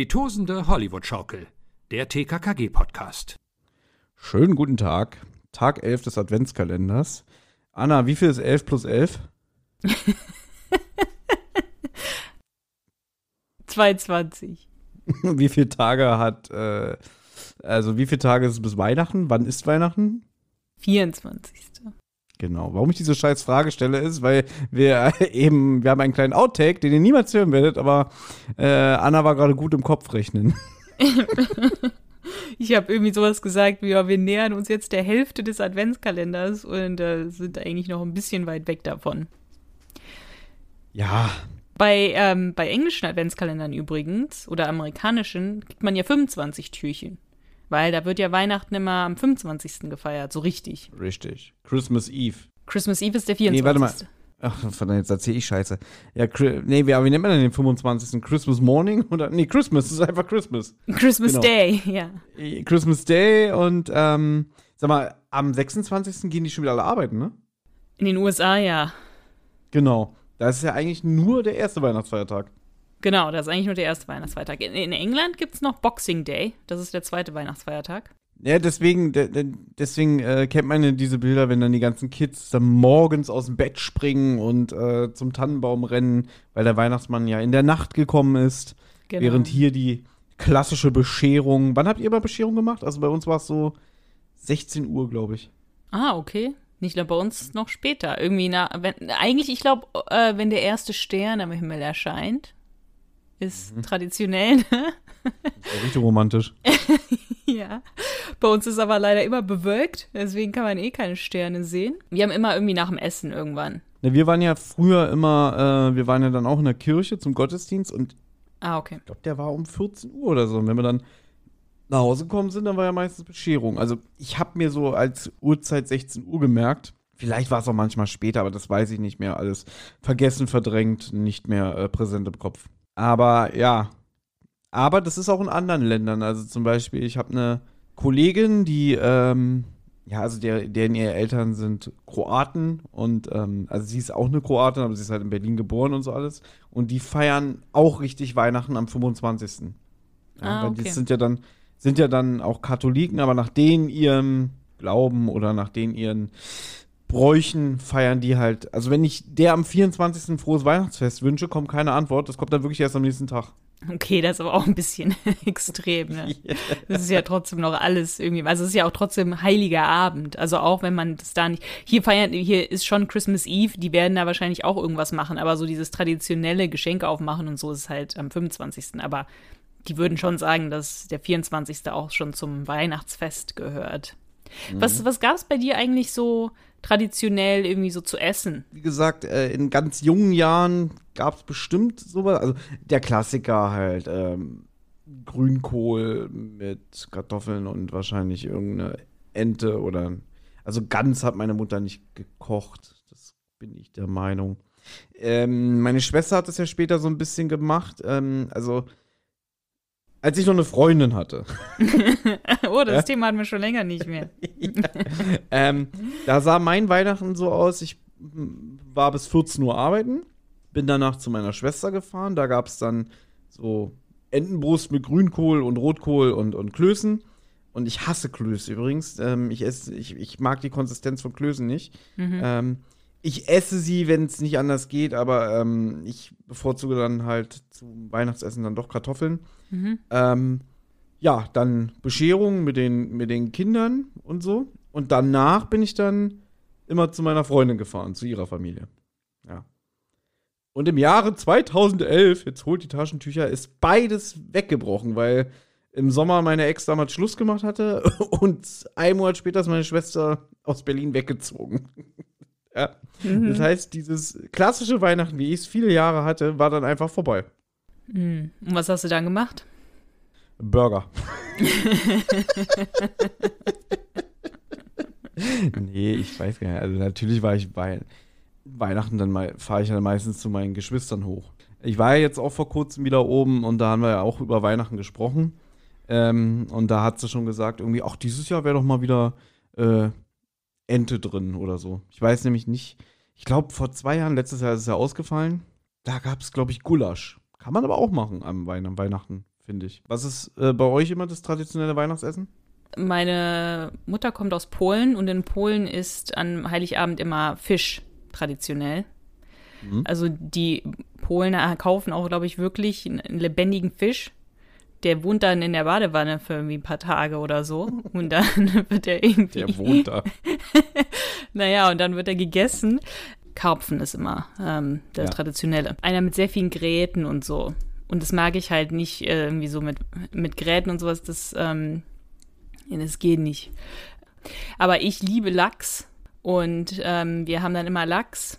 Die tosende Hollywood-Schaukel, der TKKG-Podcast. Schönen guten Tag. Tag 11 des Adventskalenders. Anna, wie viel ist 11 plus 11? 22. wie viele Tage hat, äh, also wie viele Tage ist es bis Weihnachten? Wann ist Weihnachten? 24. Genau. Warum ich diese scheiß Frage stelle, ist, weil wir eben, wir haben einen kleinen Outtake, den ihr niemals hören werdet, aber äh, Anna war gerade gut im Kopf rechnen. ich habe irgendwie sowas gesagt wie, ja, wir nähern uns jetzt der Hälfte des Adventskalenders und äh, sind eigentlich noch ein bisschen weit weg davon. Ja. Bei, ähm, bei englischen Adventskalendern übrigens oder amerikanischen kriegt man ja 25 Türchen. Weil da wird ja Weihnachten immer am 25. gefeiert, so richtig. Richtig. Christmas Eve. Christmas Eve ist der 24. Nee, warte mal. Ach, verdammt, jetzt erzähl ich Scheiße. Ja, nee, wie, wie nennt man denn den 25. Christmas Morning? Oder, nee, Christmas, das ist einfach Christmas. Christmas genau. Day, ja. Christmas Day und, ähm, sag mal, am 26. gehen die schon wieder alle arbeiten, ne? In den USA, ja. Genau. Das ist ja eigentlich nur der erste Weihnachtsfeiertag. Genau, das ist eigentlich nur der erste Weihnachtsfeiertag. In, in England gibt es noch Boxing Day. Das ist der zweite Weihnachtsfeiertag. Ja, deswegen, deswegen äh, kennt man ja diese Bilder, wenn dann die ganzen Kids dann morgens aus dem Bett springen und äh, zum Tannenbaum rennen, weil der Weihnachtsmann ja in der Nacht gekommen ist. Genau. Während hier die klassische Bescherung. Wann habt ihr mal Bescherung gemacht? Also bei uns war es so 16 Uhr, glaube ich. Ah, okay. Nicht nur bei uns noch später. Irgendwie na, wenn, eigentlich, ich glaube, äh, wenn der erste Stern am Himmel erscheint, ist mhm. traditionell. Ne? Richtig romantisch. ja. Bei uns ist aber leider immer bewölkt, deswegen kann man eh keine Sterne sehen. Wir haben immer irgendwie nach dem Essen irgendwann. Ja, wir waren ja früher immer, äh, wir waren ja dann auch in der Kirche zum Gottesdienst und ah, okay. ich glaube, der war um 14 Uhr oder so. Und wenn wir dann nach Hause gekommen sind, dann war ja meistens Bescherung. Also ich habe mir so als Uhrzeit 16 Uhr gemerkt. Vielleicht war es auch manchmal später, aber das weiß ich nicht mehr. Alles vergessen, verdrängt, nicht mehr äh, präsent im Kopf. Aber ja, aber das ist auch in anderen Ländern. Also zum Beispiel, ich habe eine Kollegin, die, ähm, ja, also der, deren ihre Eltern sind Kroaten und ähm, also sie ist auch eine Kroatin, aber sie ist halt in Berlin geboren und so alles. Und die feiern auch richtig Weihnachten am 25. Ja, ah, okay. Die sind ja dann, sind ja dann auch Katholiken, aber nach denen ihrem Glauben oder nach denen ihren Bräuchen feiern die halt. Also wenn ich der am 24. ein frohes Weihnachtsfest wünsche, kommt keine Antwort. Das kommt dann wirklich erst am nächsten Tag. Okay, das ist aber auch ein bisschen extrem. Ne? Das ist ja trotzdem noch alles irgendwie. Also es ist ja auch trotzdem heiliger Abend. Also auch wenn man das da nicht. Hier feiern, hier ist schon Christmas Eve. Die werden da wahrscheinlich auch irgendwas machen. Aber so dieses traditionelle Geschenke aufmachen und so ist halt am 25. Aber die würden schon sagen, dass der 24. auch schon zum Weihnachtsfest gehört. Mhm. Was, was gab es bei dir eigentlich so traditionell irgendwie so zu essen? Wie gesagt, äh, in ganz jungen Jahren gab es bestimmt sowas. Also der Klassiker halt, ähm, Grünkohl mit Kartoffeln und wahrscheinlich irgendeine Ente oder. Also ganz hat meine Mutter nicht gekocht. Das bin ich der Meinung. Ähm, meine Schwester hat das ja später so ein bisschen gemacht. Ähm, also als ich noch eine Freundin hatte. oh, das ja? Thema hatten wir schon länger nicht mehr. ja. ähm, da sah mein Weihnachten so aus, ich war bis 14 Uhr arbeiten, bin danach zu meiner Schwester gefahren, da gab es dann so Entenbrust mit Grünkohl und Rotkohl und, und Klößen. Und ich hasse Klöße übrigens. Ähm, ich, esse, ich, ich mag die Konsistenz von Klößen nicht. Mhm. Ähm, ich esse sie, wenn es nicht anders geht, aber ähm, ich bevorzuge dann halt zum Weihnachtsessen dann doch Kartoffeln. Mhm. Ähm, ja, dann Bescherung mit den, mit den Kindern und so. Und danach bin ich dann immer zu meiner Freundin gefahren, zu ihrer Familie. Ja. Und im Jahre 2011, jetzt holt die Taschentücher, ist beides weggebrochen, weil im Sommer meine Ex damals Schluss gemacht hatte und ein Monat später ist meine Schwester aus Berlin weggezogen. Ja. Mhm. Das heißt, dieses klassische Weihnachten, wie ich es viele Jahre hatte, war dann einfach vorbei. Mhm. Und was hast du dann gemacht? Burger. nee, ich weiß gar nicht. Also natürlich war ich bei Weihnachten dann mal, fahre ich dann meistens zu meinen Geschwistern hoch. Ich war ja jetzt auch vor kurzem wieder oben und da haben wir ja auch über Weihnachten gesprochen. Ähm, und da hat sie schon gesagt, irgendwie, ach, dieses Jahr wäre doch mal wieder äh, Ente drin oder so. Ich weiß nämlich nicht. Ich glaube, vor zwei Jahren, letztes Jahr ist es ja ausgefallen. Da gab es, glaube ich, Gulasch. Kann man aber auch machen am, Wein am Weihnachten, finde ich. Was ist äh, bei euch immer das traditionelle Weihnachtsessen? Meine Mutter kommt aus Polen und in Polen ist an Heiligabend immer Fisch traditionell. Mhm. Also die Polen kaufen auch, glaube ich, wirklich einen lebendigen Fisch. Der wohnt dann in der Badewanne für irgendwie ein paar Tage oder so. Und dann wird er irgendwie. Der wohnt da. naja, und dann wird er gegessen. Karpfen ist immer ähm, der ja. traditionelle. Einer mit sehr vielen Gräten und so. Und das mag ich halt nicht äh, irgendwie so mit, mit Gräten und sowas. Das, ähm, das geht nicht. Aber ich liebe Lachs und ähm, wir haben dann immer Lachs.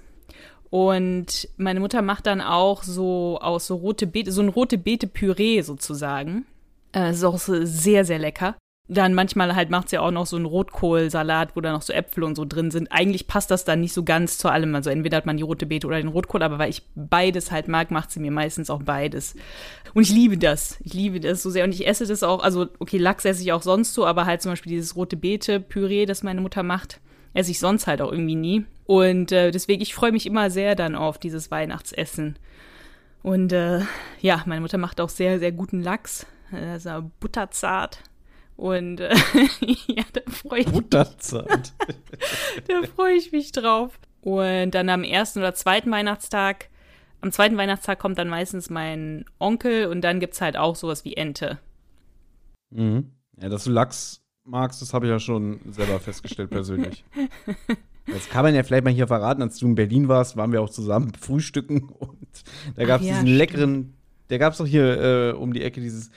Und meine Mutter macht dann auch so aus so rote Beete, so ein rote Beete-Püree sozusagen. Äh, ist auch sehr, sehr lecker. Dann manchmal halt macht sie auch noch so einen Rotkohlsalat, wo da noch so Äpfel und so drin sind. Eigentlich passt das dann nicht so ganz zu allem. Also entweder hat man die rote Beete oder den Rotkohl, aber weil ich beides halt mag, macht sie mir meistens auch beides. Und ich liebe das. Ich liebe das so sehr. Und ich esse das auch, also okay, Lachs esse ich auch sonst so, aber halt zum Beispiel dieses rote Beete-Püree, das meine Mutter macht, esse ich sonst halt auch irgendwie nie. Und äh, deswegen, ich freue mich immer sehr dann auf dieses Weihnachtsessen. Und äh, ja, meine Mutter macht auch sehr, sehr guten Lachs. Also butterzart. Und äh, ja, da freue ich Butterzart. da freue ich mich drauf. Und dann am ersten oder zweiten Weihnachtstag, am zweiten Weihnachtstag kommt dann meistens mein Onkel und dann gibt es halt auch sowas wie Ente. Mhm. Ja, dass du Lachs magst, das habe ich ja schon selber festgestellt persönlich. Das kann man ja vielleicht mal hier verraten, als du in Berlin warst, waren wir auch zusammen frühstücken und da gab es ja, diesen stimmt. leckeren, der gab es doch hier äh, um die Ecke dieses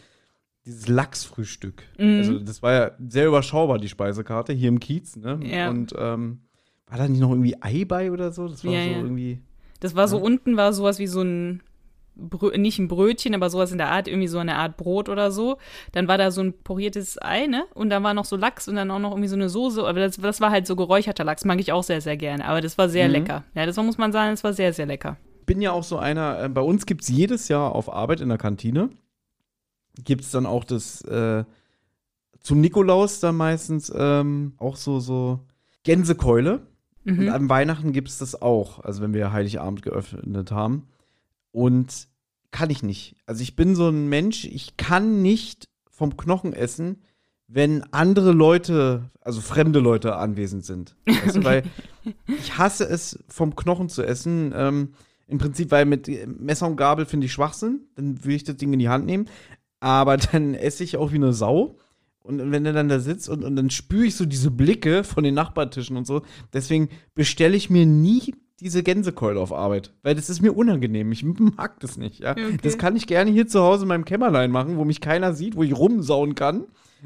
dieses Lachsfrühstück. Mhm. Also das war ja sehr überschaubar, die Speisekarte, hier im Kiez, ne? Ja. Und ähm, war da nicht noch irgendwie Ei bei oder so? Das war ja, so ja. irgendwie. Das war so unten, war sowas wie so ein Brö nicht ein Brötchen, aber sowas in der Art, irgendwie so eine Art Brot oder so. Dann war da so ein poriertes Ei, ne? Und da war noch so Lachs und dann auch noch irgendwie so eine Soße. Aber das, das war halt so geräucherter Lachs, mag ich auch sehr, sehr gerne. Aber das war sehr mhm. lecker. Ja, das muss man sagen, das war sehr, sehr lecker. Bin ja auch so einer, äh, bei uns gibt es jedes Jahr auf Arbeit in der Kantine gibt es dann auch das äh, zum Nikolaus dann meistens ähm, auch so, so Gänsekeule. Mhm. Und an Weihnachten gibt es das auch, also wenn wir Heiligabend geöffnet haben. Und kann ich nicht. Also ich bin so ein Mensch, ich kann nicht vom Knochen essen, wenn andere Leute, also fremde Leute anwesend sind. Weißt du, weil ich hasse es, vom Knochen zu essen. Ähm, Im Prinzip, weil mit Messer und Gabel finde ich Schwachsinn. Dann will ich das Ding in die Hand nehmen aber dann esse ich auch wie eine Sau. Und wenn er dann da sitzt und, und dann spüre ich so diese Blicke von den Nachbartischen und so. Deswegen bestelle ich mir nie diese Gänsekeule auf Arbeit, weil das ist mir unangenehm. Ich mag das nicht. Ja? Okay. Das kann ich gerne hier zu Hause in meinem Kämmerlein machen, wo mich keiner sieht, wo ich rumsauen kann.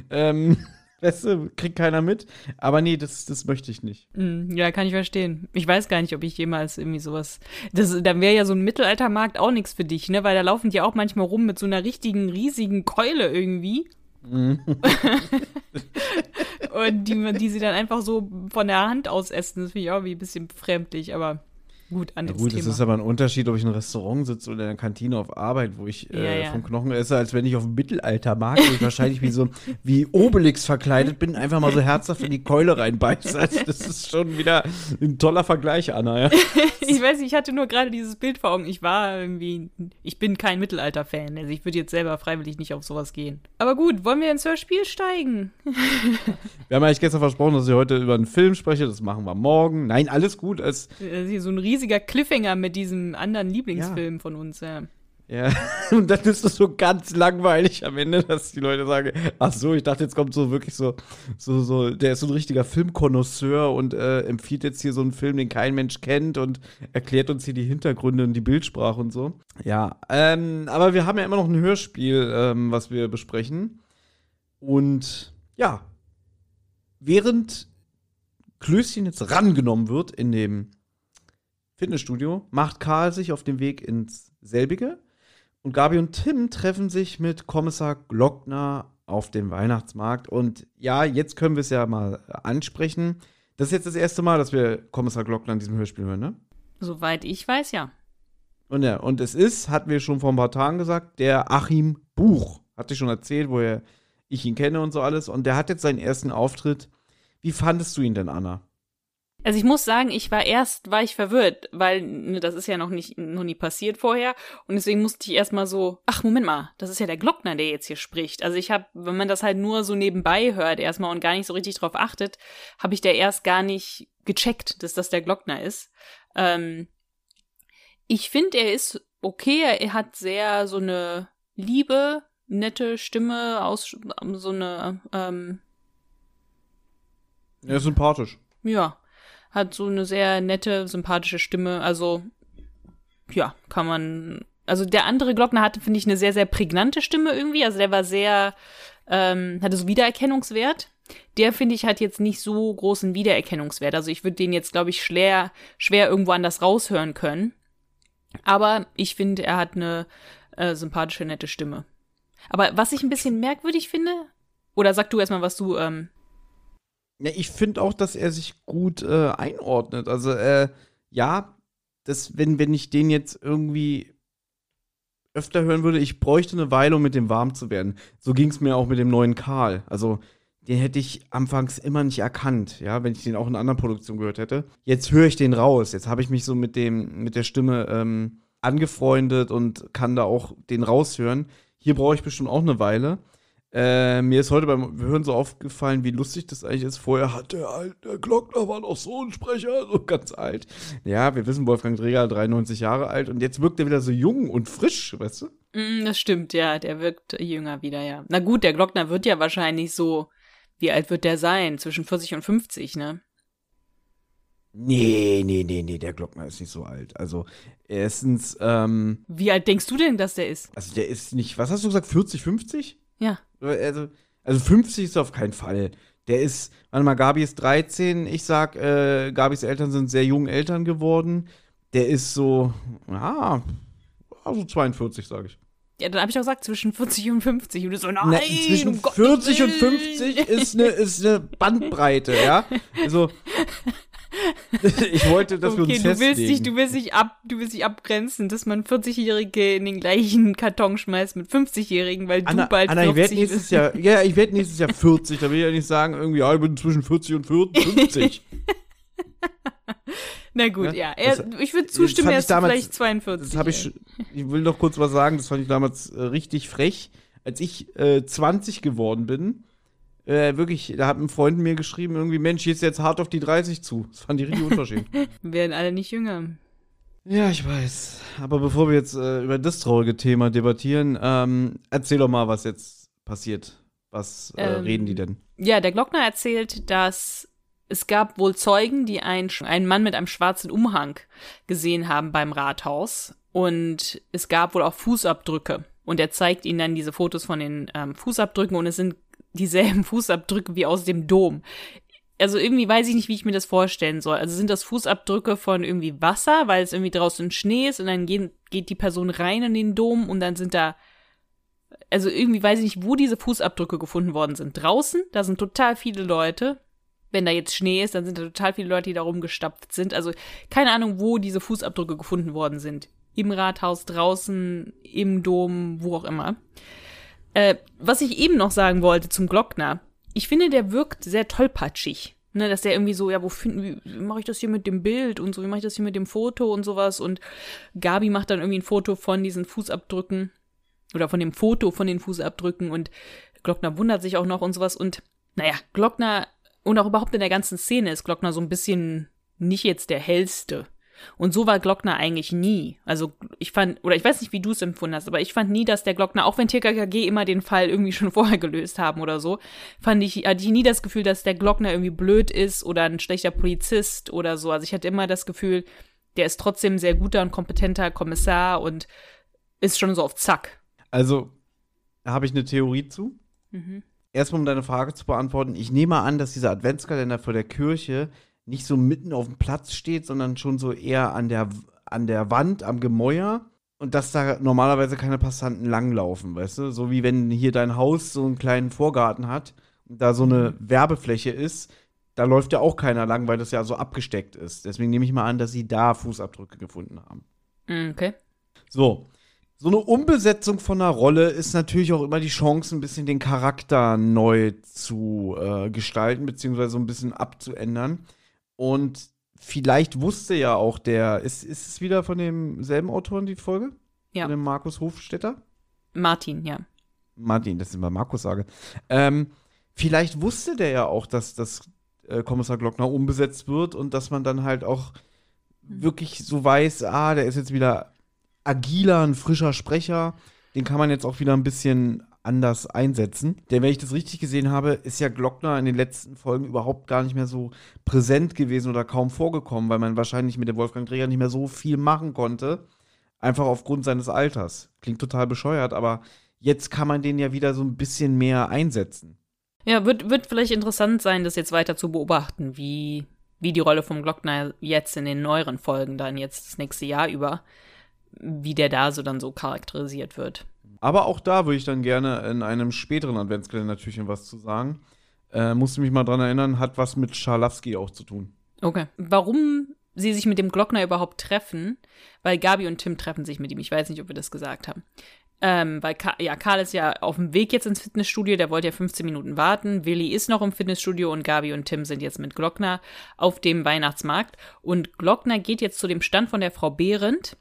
Ähm, Weißt du, kriegt keiner mit. Aber nee, das, das möchte ich nicht. Mm, ja, kann ich verstehen. Ich weiß gar nicht, ob ich jemals irgendwie sowas. Das, dann wäre ja so ein Mittelaltermarkt auch nichts für dich, ne? Weil da laufen die auch manchmal rum mit so einer richtigen, riesigen Keule irgendwie. Mhm. Und die, die sie dann einfach so von der Hand aus essen. Das finde ich auch wie ein bisschen fremdlich, aber Gut, anderes ja, gut, Thema. es ist aber ein Unterschied, ob ich in einem Restaurant sitze oder in einer Kantine auf Arbeit, wo ich äh, ja, ja. vom Knochen esse, als wenn ich auf dem Mittelaltermarkt, wo ich wahrscheinlich wie so wie Obelix verkleidet bin, einfach mal so herzhaft in die Keule reinbeiße. Also das ist schon wieder ein toller Vergleich, Anna. Ja. ich weiß, ich hatte nur gerade dieses Bild vor Augen. Ich war irgendwie, ich bin kein Mittelalter-Fan. Also ich würde jetzt selber freiwillig nicht auf sowas gehen. Aber gut, wollen wir ins Hörspiel steigen? wir haben eigentlich gestern versprochen, dass ich heute über einen Film spreche. Das machen wir morgen. Nein, alles gut. Es, hier so ein riesen riesiger Cliffhanger mit diesem anderen Lieblingsfilm ja. von uns, ja. Ja, und dann ist es so ganz langweilig am Ende, dass die Leute sagen, ach so, ich dachte, jetzt kommt so wirklich so, so, so, der ist so ein richtiger Filmkonnoisseur und äh, empfiehlt jetzt hier so einen Film, den kein Mensch kennt und erklärt uns hier die Hintergründe und die Bildsprache und so. Ja, ähm, aber wir haben ja immer noch ein Hörspiel, ähm, was wir besprechen. Und ja, während Klößchen jetzt rangenommen wird in dem Fitnessstudio macht Karl sich auf den Weg ins selbige und Gabi und Tim treffen sich mit Kommissar Glockner auf dem Weihnachtsmarkt. Und ja, jetzt können wir es ja mal ansprechen. Das ist jetzt das erste Mal, dass wir Kommissar Glockner in diesem Hörspiel hören, ne? Soweit ich weiß, ja. Und ja, und es ist, hatten wir schon vor ein paar Tagen gesagt, der Achim Buch. Hatte ich schon erzählt, woher ich ihn kenne und so alles. Und der hat jetzt seinen ersten Auftritt. Wie fandest du ihn denn, Anna? Also ich muss sagen, ich war erst, war ich verwirrt, weil ne, das ist ja noch nicht, noch nie passiert vorher und deswegen musste ich erstmal so, ach Moment mal, das ist ja der Glockner, der jetzt hier spricht. Also ich habe, wenn man das halt nur so nebenbei hört erstmal und gar nicht so richtig drauf achtet, habe ich da erst gar nicht gecheckt, dass das der Glockner ist. Ähm, ich finde, er ist okay, er hat sehr so eine liebe, nette Stimme aus so eine ähm, Er ist sympathisch. ja, hat so eine sehr nette, sympathische Stimme. Also, ja, kann man. Also der andere Glockner hatte, finde ich, eine sehr, sehr prägnante Stimme irgendwie. Also der war sehr, ähm, hatte so Wiedererkennungswert. Der, finde ich, hat jetzt nicht so großen Wiedererkennungswert. Also ich würde den jetzt, glaube ich, schwer, schwer irgendwo anders raushören können. Aber ich finde, er hat eine äh, sympathische, nette Stimme. Aber was ich ein bisschen merkwürdig finde, oder sag du erstmal, was du ähm, Ja, ich finde auch, dass er sich gut äh, einordnet. Also, äh, ja, das, wenn, wenn ich den jetzt irgendwie öfter hören würde, ich bräuchte eine Weile, um mit dem warm zu werden. So ging es mir auch mit dem neuen Karl. Also, den hätte ich anfangs immer nicht erkannt, ja, wenn ich den auch in einer anderen Produktion gehört hätte. Jetzt höre ich den raus. Jetzt habe ich mich so mit dem, mit der Stimme ähm, angefreundet und kann da auch den raushören. Hier brauche ich bestimmt auch eine Weile. Äh, mir ist heute beim Hören so aufgefallen, wie lustig das eigentlich ist. Vorher hat der alte Glockner war noch so ein Sprecher, so ganz alt. Ja, wir wissen, Wolfgang Dreger 93 Jahre alt und jetzt wirkt er wieder so jung und frisch, weißt du? Mm, Das stimmt, ja, der wirkt jünger wieder, ja. Na gut, der Glockner wird ja wahrscheinlich so, wie alt wird der sein? Zwischen 40 und 50, ne? Nee, nee, nee, nee, der Glockner ist nicht so alt. Also, erstens, ähm, Wie alt denkst du denn, dass der ist? also der ist nicht, was hast du gesagt, 40, 50? Ja. Also, also 50 ist auf keinen Fall. Der ist, warte mal, Gabi ist 13. Ich sag, äh, Gabis Eltern sind sehr jung Eltern geworden. Der ist so, ja, also 42, sage ich. Ja, dann habe ich auch gesagt, zwischen 40 und 50. Und so, nein, Ne, zwischen um Gottes 40 und Willen. 50 ist eine, ist eine Bandbreite, ja. Also, ich wollte, dass wir Okay, uns du willst, festlegen. dich, du, willst dich ab, du willst dich abgrenzen, dass man 40-Jährige in den gleichen Karton schmeißt mit 50-Jährigen, weil du Anna, bald Anna, ich 40 werde nächstes bist. Jahr, ja, ich werde nächstes Jahr 40. Da will ich ja nicht sagen, irgendwie, ja, ich bin zwischen 40 und 50. Na gut, Ja, ja. Er, ich würde zustimmen, er ich ist damals- vielleicht 42. Das ich, ich will noch kurz was sagen, das fand ich damals äh, richtig frech. Als ich äh, 20 geworden bin, äh, wirklich, da hat ein Freund mir geschrieben, irgendwie, Mensch, jetzt jetzt hart auf die 30 zu. Das fand ich richtig unverschämt. Wir werden alle nicht jünger. ja, ich weiß. Aber bevor wir jetzt äh, über das traurige Thema debattieren, ähm, erzähl doch mal, was jetzt passiert. Was äh, Ähm, reden die denn? Ja, der Glockner erzählt, dass es gab wohl Zeugen, die einen, einen Mann mit einem schwarzen Umhang gesehen haben beim Rathaus. Und es gab wohl auch Fußabdrücke. Und er zeigt ihnen dann diese Fotos von den ähm, Fußabdrücken und es sind dieselben Fußabdrücke wie aus dem Dom. Also irgendwie weiß ich nicht, wie ich mir das vorstellen soll. Also sind das Fußabdrücke von irgendwie Wasser, weil es irgendwie draußen Schnee ist und dann gehen, geht die Person rein in den Dom und dann sind da also irgendwie weiß ich nicht, wo diese Fußabdrücke gefunden worden sind. Draußen, da sind total viele Leute. Wenn da jetzt Schnee ist, dann sind da total viele Leute, die da rumgestapft sind. Also keine Ahnung, wo diese Fußabdrücke gefunden worden sind. Im Rathaus, draußen, im Dom, wo auch immer. Äh, was ich eben noch sagen wollte zum Glockner. Ich finde, der wirkt sehr tollpatschig. Ne, dass der irgendwie so, ja, wo finden, wie, wie mache ich das hier mit dem Bild und so, wie mache ich das hier mit dem Foto und sowas. Und Gabi macht dann irgendwie ein Foto von diesen Fußabdrücken oder von dem Foto von den Fußabdrücken und Glockner wundert sich auch noch und sowas und naja, Glockner und auch überhaupt in der ganzen Szene ist Glockner so ein bisschen nicht jetzt der hellste. Und so war Glockner eigentlich nie. Also ich fand, oder ich weiß nicht, wie du es empfunden hast, aber ich fand nie, dass der Glockner, auch wenn TKKG immer den Fall irgendwie schon vorher gelöst haben oder so, fand ich, hatte ich nie das Gefühl, dass der Glockner irgendwie blöd ist oder ein schlechter Polizist oder so. Also ich hatte immer das Gefühl, der ist trotzdem ein sehr guter und kompetenter Kommissar und ist schon so auf Zack. Also, da habe ich eine Theorie zu. Mhm. Erstmal, um deine Frage zu beantworten. Ich nehme an, dass dieser Adventskalender vor der Kirche nicht so mitten auf dem Platz steht, sondern schon so eher an der, an der Wand, am Gemäuer. Und dass da normalerweise keine Passanten langlaufen, weißt du? So wie wenn hier dein Haus so einen kleinen Vorgarten hat und da so eine Werbefläche ist, da läuft ja auch keiner lang, weil das ja so abgesteckt ist. Deswegen nehme ich mal an, dass sie da Fußabdrücke gefunden haben. Mm, Okay. So. So eine Umbesetzung von einer Rolle ist natürlich auch immer die Chance, ein bisschen den Charakter neu zu äh, gestalten, beziehungsweise so ein bisschen abzuändern. Und vielleicht wusste ja auch der, ist, ist es wieder von demselben Autoren die Folge? Ja. Von dem Markus Hofstetter? Martin, ja. Martin, das ist immer Markus sage. Ähm, vielleicht wusste der ja auch, dass das äh, Kommissar Glockner umbesetzt wird und dass man dann halt auch wirklich so weiß, ah, der ist jetzt wieder agiler, ein frischer Sprecher. Den kann man jetzt auch wieder ein bisschen anders einsetzen. Denn wenn ich das richtig gesehen habe, ist ja Glockner in den letzten Folgen überhaupt gar nicht mehr so präsent gewesen oder kaum vorgekommen, weil man wahrscheinlich mit dem Wolfgang Dreher nicht mehr so viel machen konnte. Einfach aufgrund seines Alters. Klingt total bescheuert, aber jetzt kann man den ja wieder so ein bisschen mehr einsetzen. Ja, wird, wird vielleicht interessant sein, das jetzt weiter zu beobachten, wie, wie die Rolle vom Glockner jetzt in den neueren Folgen dann jetzt das nächste Jahr über, wie der da so dann so charakterisiert wird. Aber auch da würde ich dann gerne in einem späteren Adventskalender natürlich was zu sagen. Äh, musste mich mal dran erinnern, hat was mit Scharlowski auch zu tun. Okay. Warum sie sich mit dem Glockner überhaupt treffen, weil Gabi und Tim treffen sich mit ihm. Ich weiß nicht, ob wir das gesagt haben. Ähm, weil Ka ja, Karl ist ja auf dem Weg jetzt ins Fitnessstudio, der wollte ja 15 Minuten warten. Willi ist noch im Fitnessstudio und Gabi und Tim sind jetzt mit Glockner auf dem Weihnachtsmarkt. Und Glockner geht jetzt zu dem Stand von der Frau Behrendt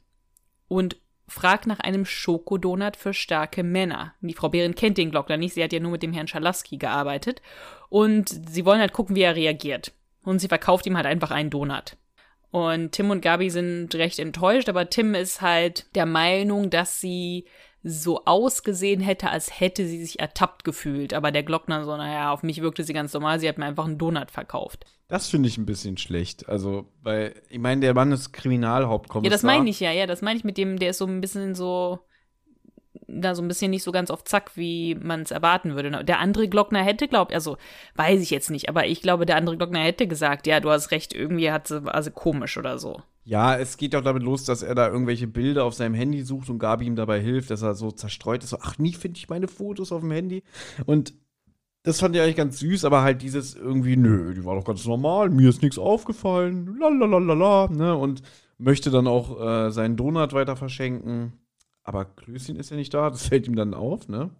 und fragt nach einem Schokodonut für starke Männer. Die Frau Behrendt kennt den Glockner nicht, sie hat ja nur mit dem Herrn Schalaski gearbeitet. Und sie wollen halt gucken, wie er reagiert. Und sie verkauft ihm halt einfach einen Donut. Und Tim und Gabi sind recht enttäuscht, aber Tim ist halt der Meinung, dass sie so ausgesehen hätte, als hätte sie sich ertappt gefühlt. Aber der Glockner so, naja, auf mich wirkte sie ganz normal, sie hat mir einfach einen Donut verkauft. Das finde ich ein bisschen schlecht. Also, weil, ich meine, der Mann ist Kriminalhauptkommissar. Ja, das meine ich ja, ja, das meine ich mit dem, der ist so ein bisschen so, da so ein bisschen nicht so ganz auf Zack, wie man es erwarten würde. Der andere Glockner hätte, glaubt, also weiß ich jetzt nicht, aber ich glaube, der andere Glockner hätte gesagt, ja, du hast recht, irgendwie hat sie, also komisch oder so. Ja, es geht auch damit los, dass er da irgendwelche Bilder auf seinem Handy sucht und Gabi ihm dabei hilft, dass er so zerstreut ist. So, ach, nie finde ich meine Fotos auf dem Handy. Und das fand ich eigentlich ganz süß, aber halt dieses irgendwie, nö, die war doch ganz normal, mir ist nichts aufgefallen, lalalala, ne? Und möchte dann auch äh, seinen Donut weiter verschenken. Aber Klößchen ist ja nicht da, das fällt ihm dann auf, ne?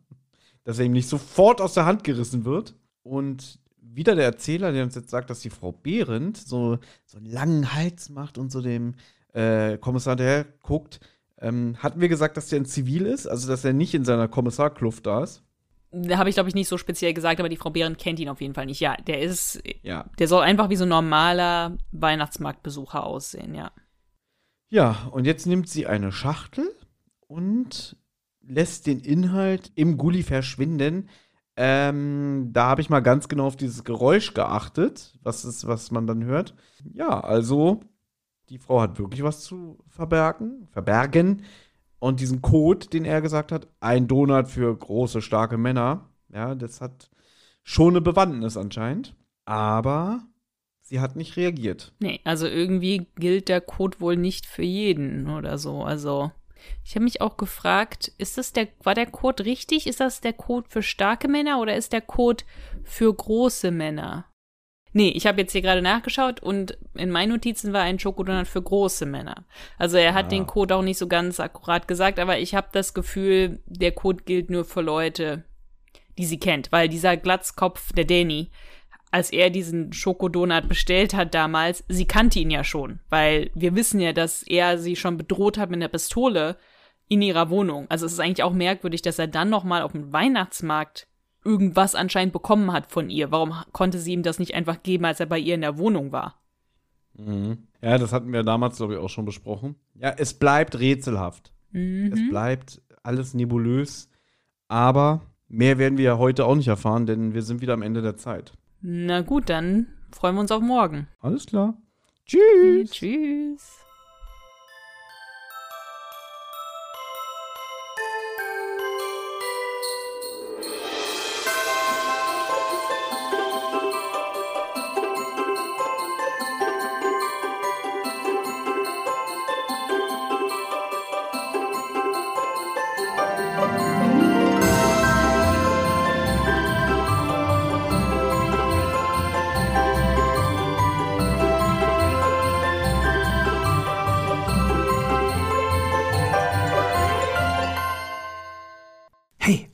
Dass er ihm nicht sofort aus der Hand gerissen wird. Und wieder der Erzähler, der uns jetzt sagt, dass die Frau Behrendt so, so einen langen Hals macht und so dem äh, Kommissar der guckt. Ähm, hatten wir gesagt, dass der in Zivil ist? Also, dass er nicht in seiner Kommissarkluft da ist? Da habe ich, glaube ich, nicht so speziell gesagt, aber die Frau Behrendt kennt ihn auf jeden Fall nicht. Ja, der ist, Ja. der soll einfach wie so ein normaler Weihnachtsmarktbesucher aussehen, ja. Ja, und jetzt nimmt sie eine Schachtel und lässt den Inhalt im Gully verschwinden. Ähm, da habe ich mal ganz genau auf dieses Geräusch geachtet, was ist, was man dann hört. Ja, also die Frau hat wirklich was zu verbergen, verbergen. Und diesen Code, den er gesagt hat, ein Donut für große, starke Männer, ja, das hat schon eine Bewandtnis anscheinend. Aber sie hat nicht reagiert. Nee, also irgendwie gilt der Code wohl nicht für jeden oder so. Also, ich habe mich auch gefragt, ist das der, war der Code richtig? Ist das der Code für starke Männer oder ist der Code für große Männer? Nee, ich habe jetzt hier gerade nachgeschaut und in meinen Notizen war ein Schokodonut für große Männer. Also er hat Ah. den Code auch nicht so ganz akkurat gesagt, aber ich habe das Gefühl, der Code gilt nur für Leute, die sie kennt, weil dieser Glatzkopf, der Danny, als er diesen Schokodonut bestellt hat damals, sie kannte ihn ja schon, weil wir wissen ja, dass er sie schon bedroht hat mit einer Pistole in ihrer Wohnung. Also es ist eigentlich auch merkwürdig, dass er dann noch mal auf dem Weihnachtsmarkt irgendwas anscheinend bekommen hat von ihr. Warum konnte sie ihm das nicht einfach geben, als er bei ihr in der Wohnung war? Ja, das hatten wir damals, glaube ich, auch schon besprochen. Ja, es bleibt rätselhaft. Mhm. Es bleibt alles nebulös. Aber mehr werden wir ja heute auch nicht erfahren, denn wir sind wieder am Ende der Zeit. Na gut, dann freuen wir uns auf morgen. Alles klar. Tschüss. Tschüss.